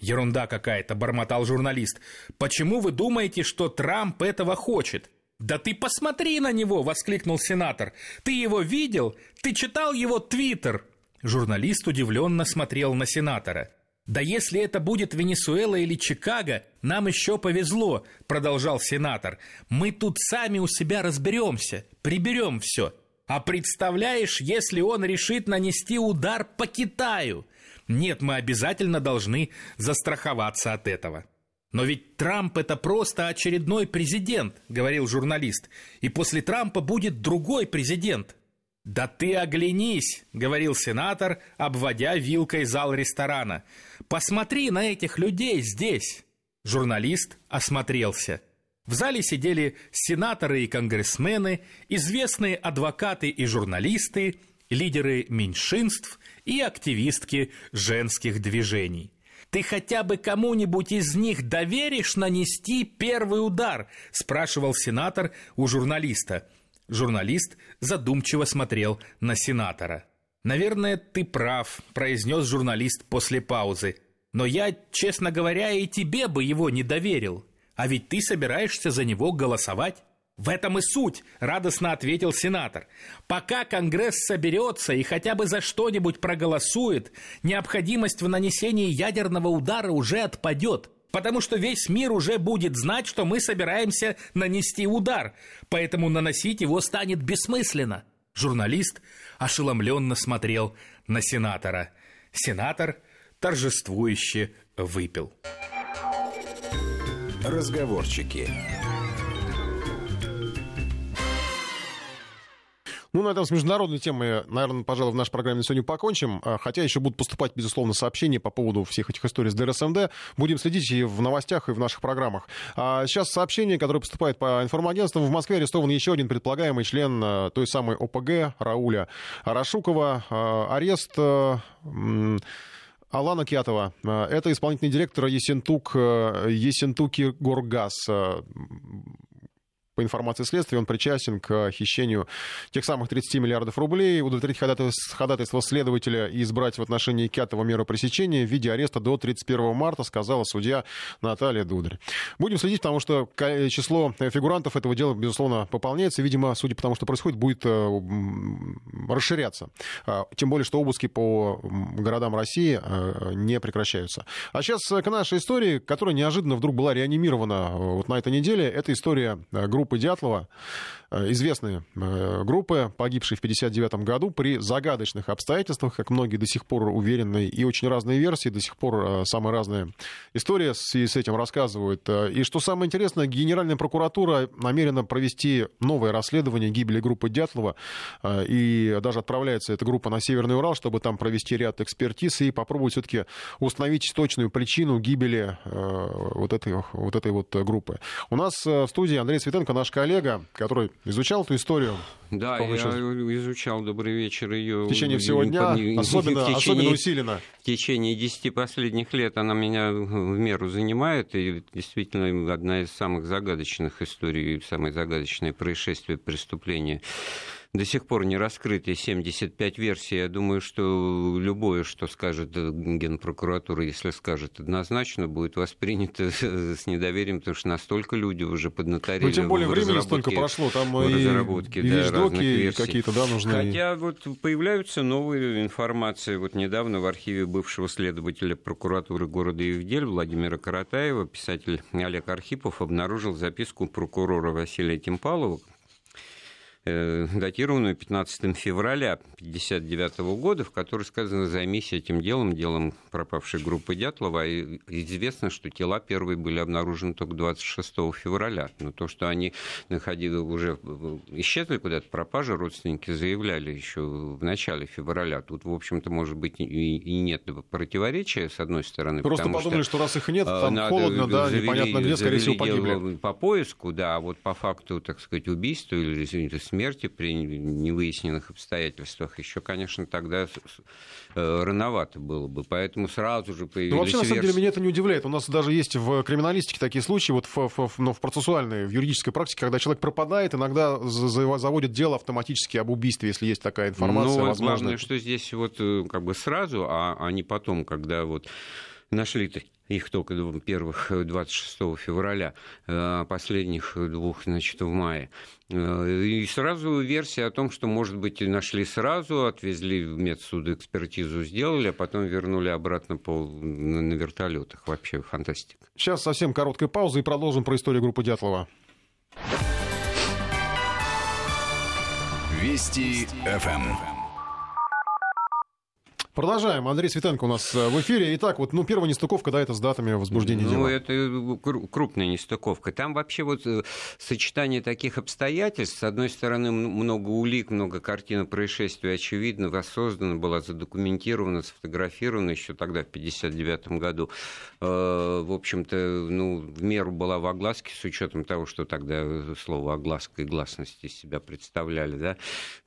«Ерунда какая-то», — бормотал журналист. «Почему вы думаете, что Трамп этого хочет?» «Да ты посмотри на него!» — воскликнул сенатор. «Ты его видел? Ты читал его твиттер?» Журналист удивленно смотрел на сенатора. «Да если это будет Венесуэла или Чикаго, нам еще повезло», — продолжал сенатор. «Мы тут сами у себя разберемся, приберем все. А представляешь, если он решит нанести удар по Китаю? Нет, мы обязательно должны застраховаться от этого». «Но ведь Трамп это просто очередной президент», — говорил журналист. «И после Трампа будет другой президент». «Да ты оглянись», — говорил сенатор, обводя вилкой зал ресторана. «Посмотри на этих людей здесь». Журналист осмотрелся. В зале сидели сенаторы и конгрессмены, известные адвокаты и журналисты, лидеры меньшинств и активистки женских движений. «Ты хотя бы кому-нибудь из них доверишь нанести первый удар?» – спрашивал сенатор у журналиста. Журналист задумчиво смотрел на сенатора. «Наверное, ты прав», – произнес журналист после паузы. «Но я, честно говоря, и тебе бы его не доверил». А ведь ты собираешься за него голосовать. В этом и суть, радостно ответил сенатор. Пока Конгресс соберется и хотя бы за что-нибудь проголосует, необходимость в нанесении ядерного удара уже отпадет. Потому что весь мир уже будет знать, что мы собираемся нанести удар, поэтому наносить его станет бессмысленно. Журналист ошеломленно смотрел на сенатора. Сенатор торжествующе выпил. Разговорчики. Ну, на этом с международной темой, наверное, пожалуй, в нашей программе сегодня покончим. А, хотя еще будут поступать, безусловно, сообщения по поводу всех этих историй с ДРСМД. Будем следить и в новостях, и в наших программах. А сейчас сообщение, которое поступает по информагентствам. В Москве арестован еще один предполагаемый член а, той самой ОПГ Рауля Рашукова. А, арест Алана Кятова, это исполнительный директор Есентук, Есентуки Горгаз по информации следствия, он причастен к хищению тех самых 30 миллиардов рублей, удовлетворить ходатайство следователя и избрать в отношении Кятова меру пресечения в виде ареста до 31 марта, сказала судья Наталья Дударь. Будем следить, потому что число фигурантов этого дела, безусловно, пополняется. Видимо, судя по тому, что происходит, будет э, расширяться. А, тем более, что обыски по городам России э, не прекращаются. А сейчас к нашей истории, которая неожиданно вдруг была реанимирована э, вот на этой неделе. Это история группы группы Дятлова, известные э, группы, погибшие в 1959 году при загадочных обстоятельствах, как многие до сих пор уверены, и очень разные версии, до сих пор э, самые разные истории с, с этим рассказывают. И что самое интересное, Генеральная прокуратура намерена провести новое расследование гибели группы Дятлова, и даже отправляется эта группа на Северный Урал, чтобы там провести ряд экспертиз и попробовать все-таки установить точную причину гибели вот этой вот, этой вот группы. У нас в студии Андрей Светенко, наш коллега, который изучал эту историю. Да, я изучал, добрый вечер, ее. В течение всего дня, особенно, в течение, особенно усиленно. В течение десяти последних лет она меня в меру занимает, и действительно одна из самых загадочных историй, самое загадочное происшествие, преступление до сих пор не раскрыты 75 версий. Я думаю, что любое, что скажет Генпрокуратура, если скажет однозначно, будет воспринято *laughs* с недоверием, потому что настолько люди уже поднаторели. Ну, тем более времени столько прошло, там и, разработки, и вещдоки какие-то, да, нужны. Хотя вот появляются новые информации. Вот недавно в архиве бывшего следователя прокуратуры города Евдель Владимира Каратаева писатель Олег Архипов обнаружил записку прокурора Василия Тимпалова, Э, датированную 15 февраля 1959 года, в которой сказано «займись этим делом, делом пропавшей группы Дятлова». И известно, что тела первые были обнаружены только 26 февраля. Но то, что они находили уже, исчезли куда-то, пропажи, родственники заявляли еще в начале февраля. Тут, в общем-то, может быть, и нет противоречия, с одной стороны. Просто подумали, что, что раз их нет, там холодно, да, завели, непонятно где, скорее всего, погибли. По поиску, да, а вот по факту, так сказать, убийства или смерти при невыясненных обстоятельствах, еще, конечно, тогда э, рановато было бы. Поэтому сразу же появились... Ну, вообще, на самом деле, меня это не удивляет. У нас даже есть в криминалистике такие случаи, вот в, в, ну, в процессуальной, в юридической практике, когда человек пропадает, иногда заводит дело автоматически об убийстве, если есть такая информация. Ну, возможно. главное, что здесь вот э, как бы сразу, а, а не потом, когда вот нашли их только первых 26 э, февраля, а последних двух, значит, в мае. Э, и сразу версия о том, что, может быть, нашли сразу, отвезли в медсуд экспертизу, сделали, а потом вернули обратно по, на, вертолетах. Вообще фантастика. Сейчас совсем короткая пауза и продолжим про историю группы Дятлова. Вести ФМ. Продолжаем. Андрей Светенко у нас э, в эфире. Итак, вот, ну, первая нестыковка, да, это с датами возбуждения ну, дела. Ну, это э, крупная нестыковка. Там вообще вот э, сочетание таких обстоятельств, с одной стороны, много улик, много картин происшествия очевидно, воссоздана, была задокументирована, сфотографирована еще тогда, в 1959 году. В общем-то, ну, в меру была в огласке, с учетом того, что тогда слово огласка и гласность из себя представляли, да.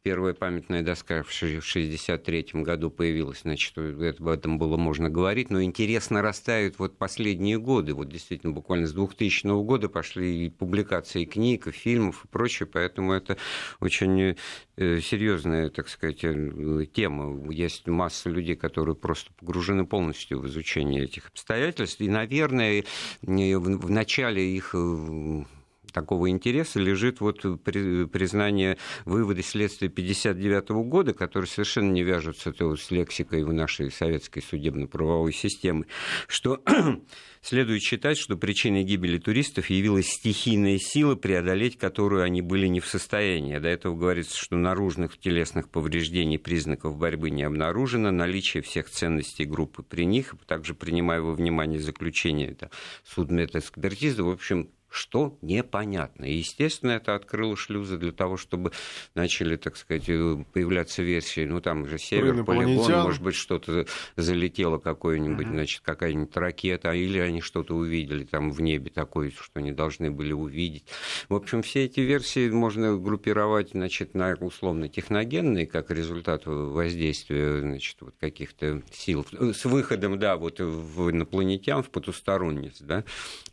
Первая памятная доска в 1963 году появилась значит, об этом было можно говорить, но интерес нарастает вот последние годы, вот действительно буквально с 2000 года пошли и публикации книг, и фильмов и прочее, поэтому это очень э, серьезная, так сказать, э, тема. Есть масса людей, которые просто погружены полностью в изучение этих обстоятельств, и, наверное, в начале их э, такого интереса лежит вот признание выводы следствия 59 года, которые совершенно не вяжутся то, с лексикой в нашей советской судебно-правовой системе, что *clears throat* следует считать, что причиной гибели туристов явилась стихийная сила, преодолеть которую они были не в состоянии. До этого говорится, что наружных телесных повреждений признаков борьбы не обнаружено, наличие всех ценностей группы при них, также принимая во внимание заключение это судмедэкспертизы, в общем, что непонятно. И, естественно, это открыло шлюзы для того, чтобы начали, так сказать, появляться версии. Ну, там же север, полигон, может быть, что-то залетело какое-нибудь, uh-huh. значит, какая-нибудь ракета, или они что-то увидели там в небе такое, что не должны были увидеть. В общем, все эти версии можно группировать, значит, на условно техногенные, как результат воздействия, значит, вот каких-то сил, с выходом, да, вот в инопланетян, в потусторонность, да,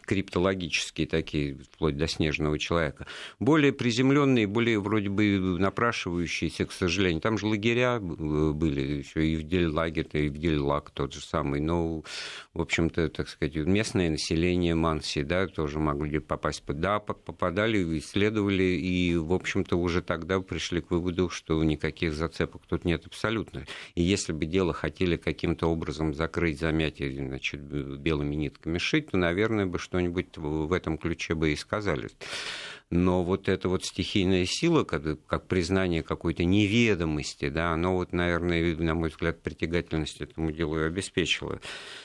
криптологические такие, вплоть до снежного человека. Более приземленные, более вроде бы напрашивающиеся, к сожалению. Там же лагеря были, еще и в Дель-лагерь, и в Дель-лаг тот же самый. Но, в общем-то, так сказать, местное население Манси, да, тоже могли попасть. Да, попадали, исследовали, и, в общем-то, уже тогда пришли к выводу, что никаких зацепок тут нет абсолютно. И если бы дело хотели каким-то образом закрыть, замять, значит, белыми нитками шить, то, наверное, бы что что-нибудь в этом ключе бы и сказали. Но вот эта вот стихийная сила, как, как признание какой-то неведомости, да, оно вот, наверное, на мой взгляд, притягательность этому делу и обеспечило.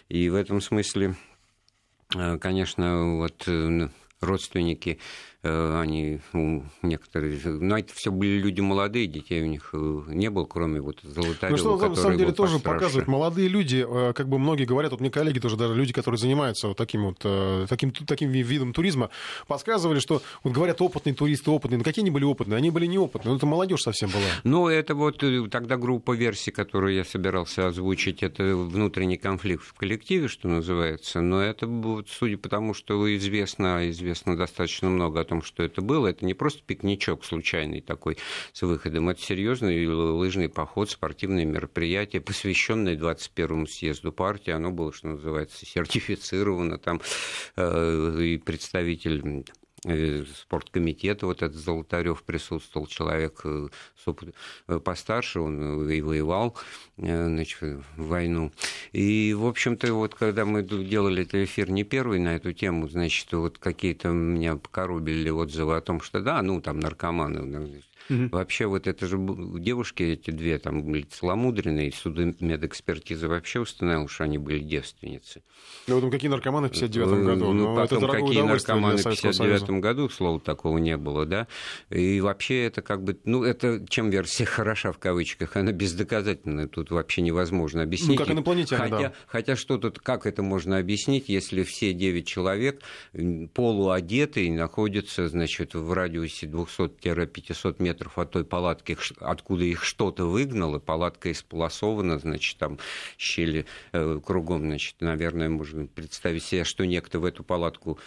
И в этом смысле, э, конечно, вот э, родственники они ну, некоторые, но это все были люди молодые, детей у них э, не было, кроме вот Золотарева, Ну что, на самом деле тоже постарше. показывает, молодые люди, э, как бы многие говорят, вот мне коллеги тоже, даже люди, которые занимаются вот таким вот, таким, таким видом туризма, подсказывали, что вот говорят, опытные туристы, опытные, но какие они были опытные? Они были неопытные, ну это молодежь совсем была. Ну это вот тогда группа версий, которую я собирался озвучить, это внутренний конфликт в коллективе, что называется, но это вот, судя по тому, что известно, известно достаточно много о том, том, что это было, это не просто пикничок случайный такой с выходом, это серьезный лыжный поход, спортивное мероприятие, посвященное 21-му съезду партии. Оно было, что называется, сертифицировано там, э, и представитель спорткомитета, вот этот Золотарев присутствовал, человек э, э, постарше, он и воевал значит, в войну. И, в общем-то, вот когда мы делали этот эфир не первый на эту тему, значит, вот какие-то меня покоробили отзывы о том, что да, ну, там наркоманы, Угу. Вообще вот это же девушки эти две там были целомудренные, судмедэкспертиза вообще установила, что они были девственницы. Ну, потом какие наркоманы в 59 году? Ну, ну потом какие наркоманы в 59 году, слова такого не было, да. И вообще это как бы, ну, это чем версия хороша в кавычках, она бездоказательная, тут вообще невозможно объяснить. Ну, как инопланетяне, хотя, да. Хотя что тут, как это можно объяснить, если все 9 человек полуодетые находятся, значит, в радиусе 200-500 метров метров от той палатки, откуда их что-то выгнало, палатка исполосована, значит, там щели э, кругом, значит, наверное, можно представить себе, что некто в эту палатку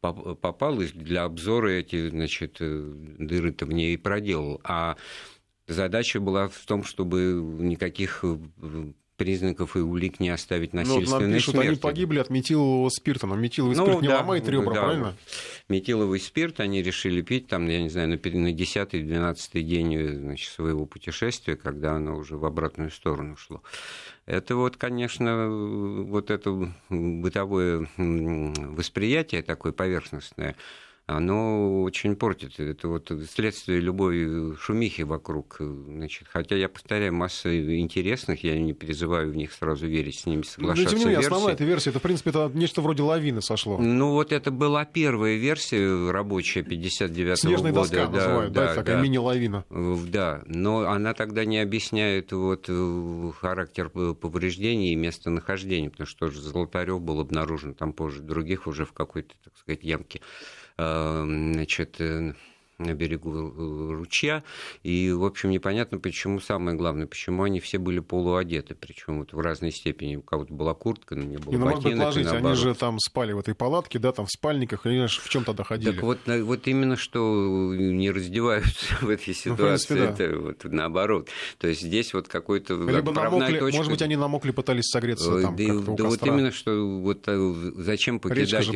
попал и для обзора эти, значит, э, дыры-то в ней и проделал. А задача была в том, чтобы никаких э, признаков и улик не оставить насильственной ну, вот нам пишут, смерти. они погибли от метилового спирта, но метиловый ну, спирт не да, ломает ребра, да, правильно? Метиловый спирт они решили пить, там, я не знаю, на 10-12 день значит, своего путешествия, когда оно уже в обратную сторону шло. Это вот, конечно, вот это бытовое восприятие такое поверхностное, оно очень портит. Это вот следствие любой шумихи вокруг. Значит, хотя я повторяю, масса интересных, я не призываю в них сразу верить, с ними соглашаться. Но, тем не менее, основная эта версия, это, в принципе, это нечто вроде лавины сошло. Ну, вот это была первая версия рабочая 59-го Снежная года. доска да, называют, да, да, такая да. мини-лавина. Да, но она тогда не объясняет вот э, характер повреждений и местонахождения, потому что тоже Золотарев был обнаружен там позже, других уже в какой-то, так сказать, ямке. Эм, значит, э, на берегу э, ручья. И, в общем, непонятно, почему, самое главное, почему они все были полуодеты, причем вот в разной степени. У кого-то была куртка, но не было ну, ботинок. Может они же там спали в этой палатке, да, там в спальниках, или в чем тогда ходили? Так вот, вот именно что не раздеваются *laughs* в этой ситуации, ну, в принципе, да. это вот наоборот. То есть здесь вот какой-то Либо намокли, точка. может быть, они намокли, пытались согреться там, Да, да вот именно что вот э, зачем покидать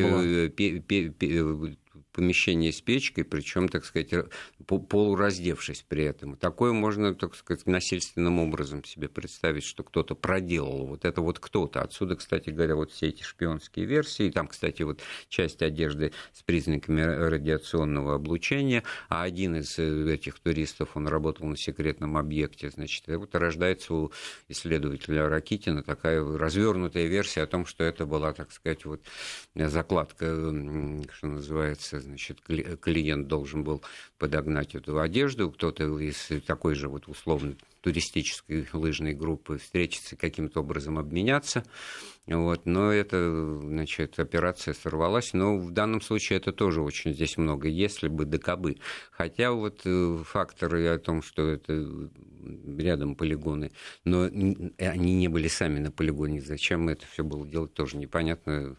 помещение с печкой, причем, так сказать, полураздевшись при этом. Такое можно, так сказать, насильственным образом себе представить, что кто-то проделал. Вот это вот кто-то. Отсюда, кстати говоря, вот все эти шпионские версии. Там, кстати, вот часть одежды с признаками радиационного облучения. А один из э, этих туристов, он работал на секретном объекте. Значит, вот рождается у исследователя Ракитина такая развернутая версия о том, что это была, так сказать, вот закладка, что называется, значит, клиент должен был подогнать эту одежду, кто-то из такой же вот условно туристической лыжной группы встретиться, каким-то образом обменяться. Вот, но эта значит, операция сорвалась. Но в данном случае это тоже очень здесь много, если бы да кабы. Хотя вот э, факторы о том, что это рядом полигоны, но они не были сами на полигоне. Зачем это все было делать, тоже непонятно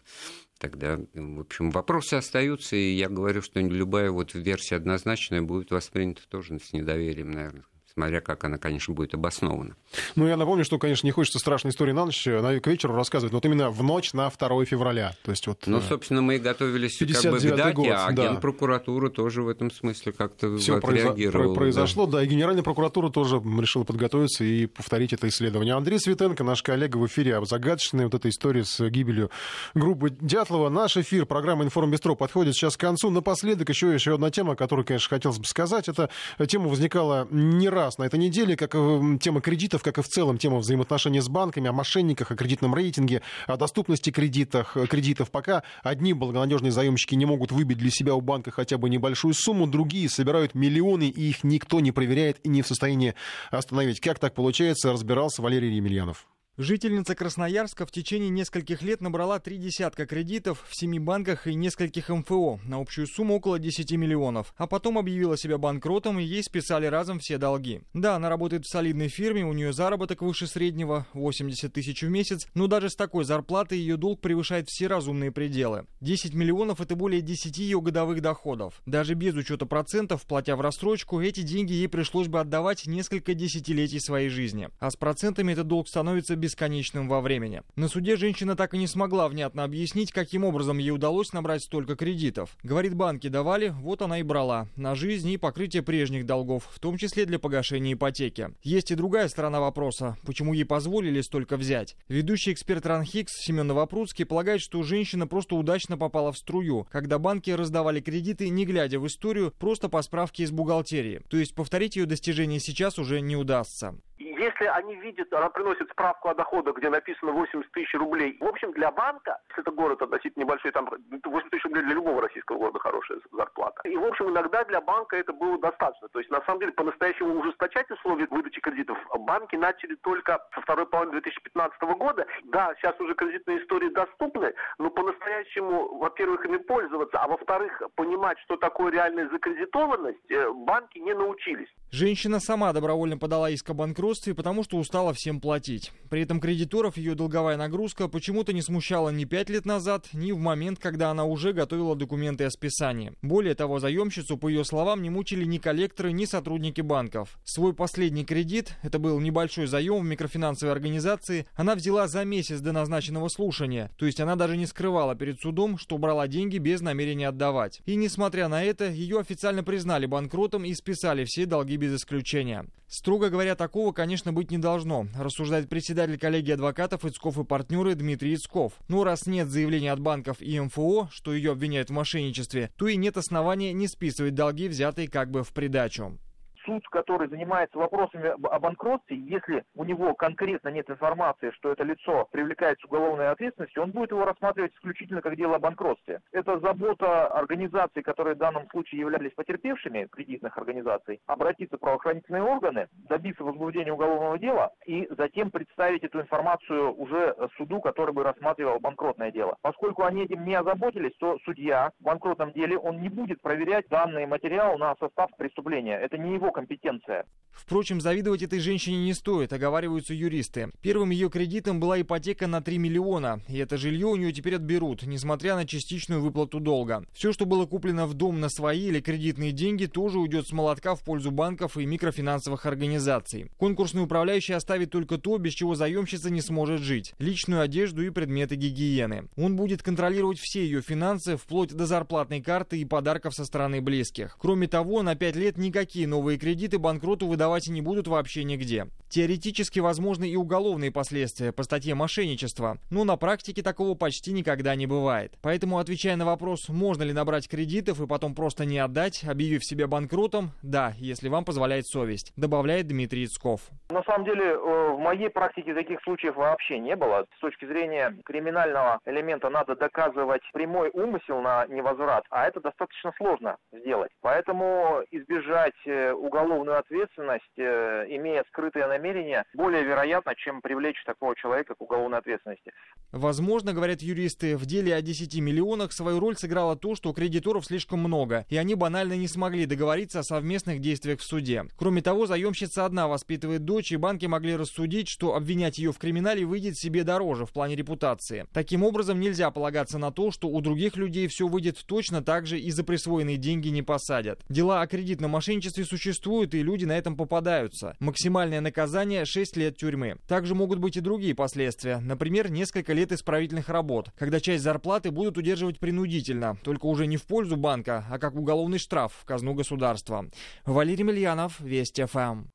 тогда, в общем, вопросы остаются, и я говорю, что любая вот версия однозначная будет воспринята тоже с недоверием, наверное смотря как она, конечно, будет обоснована. Ну, я напомню, что, конечно, не хочется страшной истории на ночь, на, к вечеру рассказывать, но вот именно в ночь на 2 февраля. То есть вот, ну, э, собственно, мы и готовились как бы к дате, год, а да. Генпрокуратура тоже в этом смысле как-то Все отреагировала. произошло, да. да, и Генеральная прокуратура тоже решила подготовиться и повторить это исследование. Андрей Светенко, наш коллега в эфире о загадочной вот этой истории с гибелью группы Дятлова. Наш эфир, программа «Информбестро» подходит сейчас к концу. Напоследок еще, еще одна тема, которую, конечно, хотелось бы сказать. Эта тема возникала не раз на этой неделе, как и тема кредитов, как и в целом тема взаимоотношений с банками, о мошенниках, о кредитном рейтинге, о доступности кредитов. кредитов. Пока одни благонадежные заемщики не могут выбить для себя у банка хотя бы небольшую сумму, другие собирают миллионы, и их никто не проверяет и не в состоянии остановить. Как так получается, разбирался Валерий Емельянов. Жительница Красноярска в течение нескольких лет набрала три десятка кредитов в семи банках и нескольких МФО на общую сумму около 10 миллионов. А потом объявила себя банкротом и ей списали разом все долги. Да, она работает в солидной фирме, у нее заработок выше среднего, 80 тысяч в месяц, но даже с такой зарплатой ее долг превышает все разумные пределы. 10 миллионов это более 10 ее годовых доходов. Даже без учета процентов, платя в рассрочку, эти деньги ей пришлось бы отдавать несколько десятилетий своей жизни. А с процентами этот долг становится без бесконечным во времени. На суде женщина так и не смогла внятно объяснить, каким образом ей удалось набрать столько кредитов. Говорит, банки давали, вот она и брала. На жизнь и покрытие прежних долгов, в том числе для погашения ипотеки. Есть и другая сторона вопроса, почему ей позволили столько взять. Ведущий эксперт Ранхикс Семен Новопрудский полагает, что женщина просто удачно попала в струю, когда банки раздавали кредиты, не глядя в историю, просто по справке из бухгалтерии. То есть повторить ее достижения сейчас уже не удастся. Если они видят, она приносит справку о доходах, где написано 80 тысяч рублей. В общем, для банка, если это город относительно небольшой, там 80 тысяч рублей для любого российского города хорошая зарплата. И, в общем, иногда для банка это было достаточно. То есть, на самом деле, по-настоящему ужесточать условия выдачи кредитов банки начали только со второй половины 2015 года. Да, сейчас уже кредитные истории доступны, но по-настоящему, во-первых, ими пользоваться, а во-вторых, понимать, что такое реальная закредитованность, э, банки не научились. Женщина сама добровольно подала иск о банкротстве, потому что устала всем платить. При этом кредиторов ее долговая нагрузка почему-то не смущала ни пять лет назад, ни в момент, когда она уже готовила документы о списании. Более того, заемщицу, по ее словам, не мучили ни коллекторы, ни сотрудники банков. Свой последний кредит, это был небольшой заем в микрофинансовой организации, она взяла за месяц до назначенного слушания, то есть она даже не скрывала перед судом, что брала деньги без намерения отдавать. И несмотря на это, ее официально признали банкротом и списали все долги без исключения. Строго говоря, такого, конечно, конечно, быть не должно, рассуждает председатель коллегии адвокатов Ицков и партнеры Дмитрий Ицков. Но раз нет заявления от банков и МФО, что ее обвиняют в мошенничестве, то и нет основания не списывать долги, взятые как бы в придачу суд, который занимается вопросами о банкротстве, если у него конкретно нет информации, что это лицо привлекается уголовной ответственности, он будет его рассматривать исключительно как дело о банкротстве. Это забота организаций, которые в данном случае являлись потерпевшими, кредитных организаций, обратиться в правоохранительные органы, добиться возбуждения уголовного дела и затем представить эту информацию уже суду, который бы рассматривал банкротное дело. Поскольку они этим не озаботились, то судья в банкротном деле он не будет проверять данный материал на состав преступления. Это не его компетенция. Впрочем, завидовать этой женщине не стоит, оговариваются юристы. Первым ее кредитом была ипотека на 3 миллиона, и это жилье у нее теперь отберут, несмотря на частичную выплату долга. Все, что было куплено в дом на свои или кредитные деньги, тоже уйдет с молотка в пользу банков и микрофинансовых организаций. Конкурсный управляющий оставит только то, без чего заемщица не сможет жить – личную одежду и предметы гигиены. Он будет контролировать все ее финансы, вплоть до зарплатной карты и подарков со стороны близких. Кроме того, на 5 лет никакие новые кредиты банкроту выдавать не будут вообще нигде. Теоретически возможны и уголовные последствия по статье мошенничества, но на практике такого почти никогда не бывает. Поэтому, отвечая на вопрос, можно ли набрать кредитов и потом просто не отдать, объявив себя банкротом, да, если вам позволяет совесть, добавляет Дмитрий Ицков. На самом деле, э, в моей практике таких случаев вообще не было. С точки зрения криминального элемента надо доказывать прямой умысел на невозврат, а это достаточно сложно сделать. Поэтому избежать э, уголовную ответственность, э, имея скрытые намерения, более вероятно, чем привлечь такого человека к уголовной ответственности. Возможно, говорят юристы, в деле о 10 миллионах свою роль сыграло то, что кредиторов слишком много, и они банально не смогли договориться о совместных действиях в суде. Кроме того, заемщица одна воспитывает дочь, и банки могли рассудить, что обвинять ее в криминале выйдет себе дороже в плане репутации. Таким образом, нельзя полагаться на то, что у других людей все выйдет точно так же и за присвоенные деньги не посадят. Дела о кредитном мошенничестве существуют, и люди на этом попадаются. Максимальное наказание 6 лет тюрьмы. Также могут быть и другие последствия. Например, несколько лет исправительных работ, когда часть зарплаты будут удерживать принудительно, только уже не в пользу банка, а как уголовный штраф в казну государства. Валерий Мильянов, Вести ФМ.